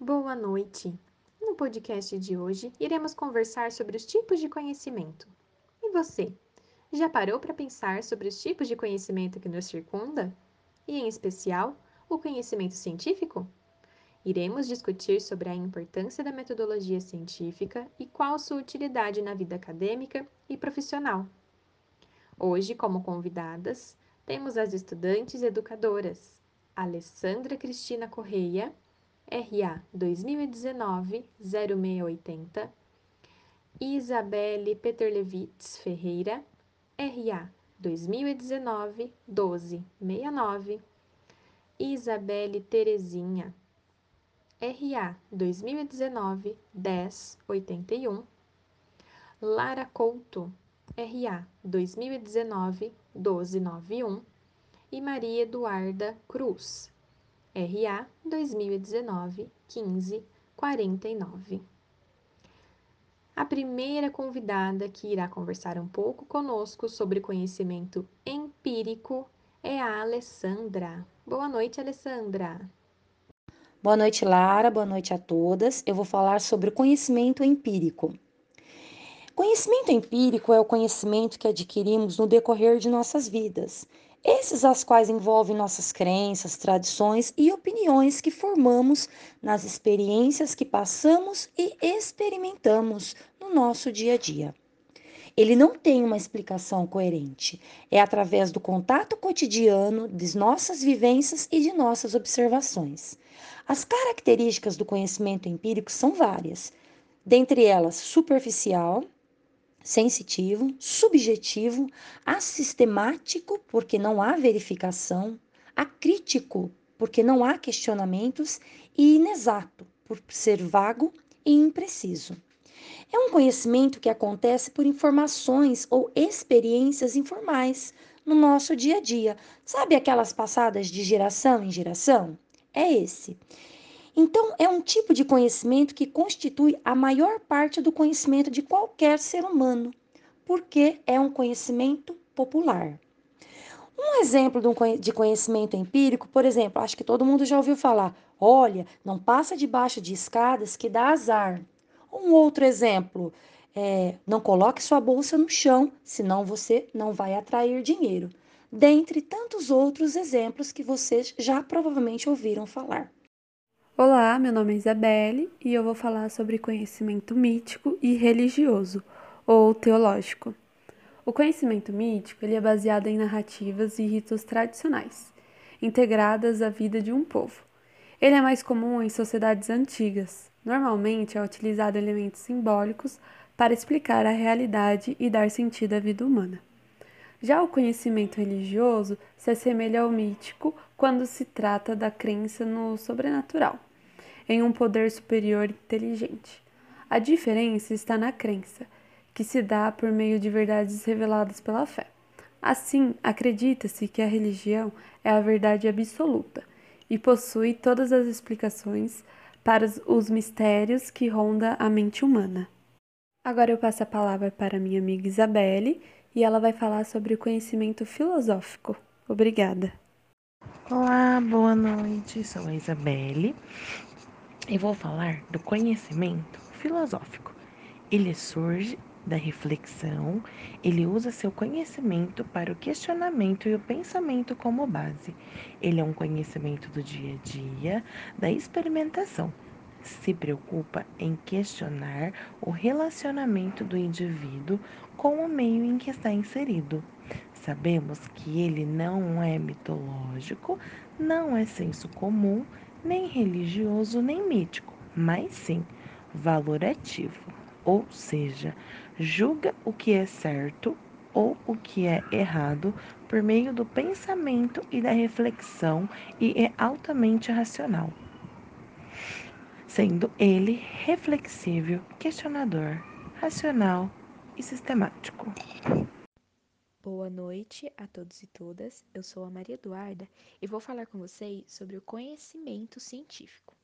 Boa noite! No podcast de hoje, iremos conversar sobre os tipos de conhecimento. E você? Já parou para pensar sobre os tipos de conhecimento que nos circunda? E, em especial, o conhecimento científico? Iremos discutir sobre a importância da metodologia científica e qual sua utilidade na vida acadêmica e profissional. Hoje, como convidadas, temos as estudantes educadoras Alessandra Cristina Correia RA 2019-0680, Isabelle Peterlevitz Ferreira, RA 2019-1269, Isabelle Terezinha, RA 2019-1081, Lara Couto, RA 2019-1291 e Maria Eduarda Cruz, RA 2019 15 49. A primeira convidada que irá conversar um pouco conosco sobre conhecimento empírico é a Alessandra. Boa noite, Alessandra. Boa noite, Lara. Boa noite a todas. Eu vou falar sobre o conhecimento empírico. Conhecimento empírico é o conhecimento que adquirimos no decorrer de nossas vidas esses as quais envolvem nossas crenças, tradições e opiniões que formamos nas experiências que passamos e experimentamos no nosso dia a dia. Ele não tem uma explicação coerente. É através do contato cotidiano, de nossas vivências e de nossas observações. As características do conhecimento empírico são várias, dentre elas superficial, sensitivo, subjetivo, assistemático, porque não há verificação, acrítico, porque não há questionamentos, e inexato, por ser vago e impreciso. É um conhecimento que acontece por informações ou experiências informais no nosso dia a dia. Sabe aquelas passadas de geração em geração? É esse. Então, é um tipo de conhecimento que constitui a maior parte do conhecimento de qualquer ser humano, porque é um conhecimento popular. Um exemplo de conhecimento empírico, por exemplo, acho que todo mundo já ouviu falar: olha, não passa debaixo de escadas que dá azar. Um outro exemplo, é, não coloque sua bolsa no chão, senão você não vai atrair dinheiro. Dentre tantos outros exemplos que vocês já provavelmente ouviram falar. Olá, meu nome é Isabelle e eu vou falar sobre conhecimento mítico e religioso, ou teológico. O conhecimento mítico ele é baseado em narrativas e ritos tradicionais, integradas à vida de um povo. Ele é mais comum em sociedades antigas. Normalmente é utilizado elementos simbólicos para explicar a realidade e dar sentido à vida humana. Já o conhecimento religioso se assemelha ao mítico quando se trata da crença no sobrenatural em um poder superior inteligente. A diferença está na crença, que se dá por meio de verdades reveladas pela fé. Assim, acredita-se que a religião é a verdade absoluta e possui todas as explicações para os mistérios que ronda a mente humana. Agora eu passo a palavra para minha amiga Isabelle e ela vai falar sobre o conhecimento filosófico. Obrigada. Olá, boa noite. Sou a Isabelle e vou falar do conhecimento filosófico. Ele surge da reflexão, ele usa seu conhecimento para o questionamento e o pensamento como base. Ele é um conhecimento do dia a dia, da experimentação. Se preocupa em questionar o relacionamento do indivíduo com o meio em que está inserido. Sabemos que ele não é mitológico, não é senso comum nem religioso nem mítico, mas sim valorativo, ou seja, julga o que é certo ou o que é errado por meio do pensamento e da reflexão e é altamente racional, sendo ele reflexível, questionador, racional e sistemático. Boa noite a todos e todas. Eu sou a Maria Eduarda e vou falar com vocês sobre o conhecimento científico.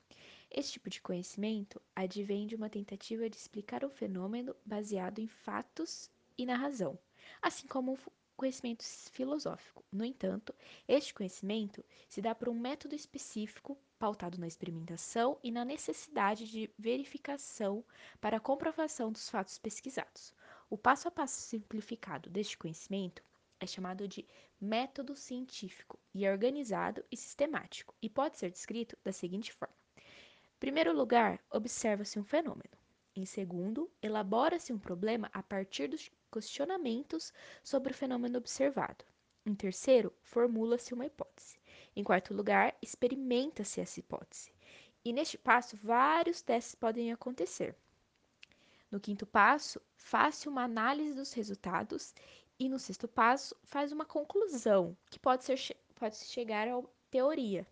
Esse tipo de conhecimento advém de uma tentativa de explicar o fenômeno baseado em fatos e na razão, assim como conhecimento filosófico. No entanto, este conhecimento se dá por um método específico pautado na experimentação e na necessidade de verificação para a comprovação dos fatos pesquisados. O passo a passo simplificado deste conhecimento é chamado de método científico e é organizado e sistemático e pode ser descrito da seguinte forma: em primeiro lugar, observa-se um fenômeno. Em segundo, elabora-se um problema a partir dos questionamentos sobre o fenômeno observado. Em terceiro, formula-se uma hipótese. Em quarto lugar, experimenta-se essa hipótese. E neste passo, vários testes podem acontecer. No quinto passo, faz-se uma análise dos resultados e no sexto passo, faz uma conclusão, que pode ser pode chegar à teoria.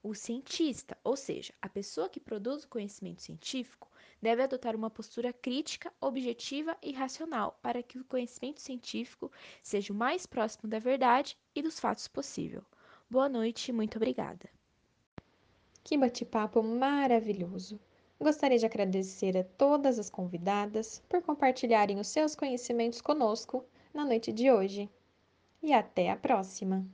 O cientista, ou seja, a pessoa que produz o conhecimento científico, deve adotar uma postura crítica, objetiva e racional para que o conhecimento científico seja o mais próximo da verdade e dos fatos possível. Boa noite e muito obrigada. Que bate-papo maravilhoso! Gostaria de agradecer a todas as convidadas por compartilharem os seus conhecimentos conosco na noite de hoje. E até a próxima!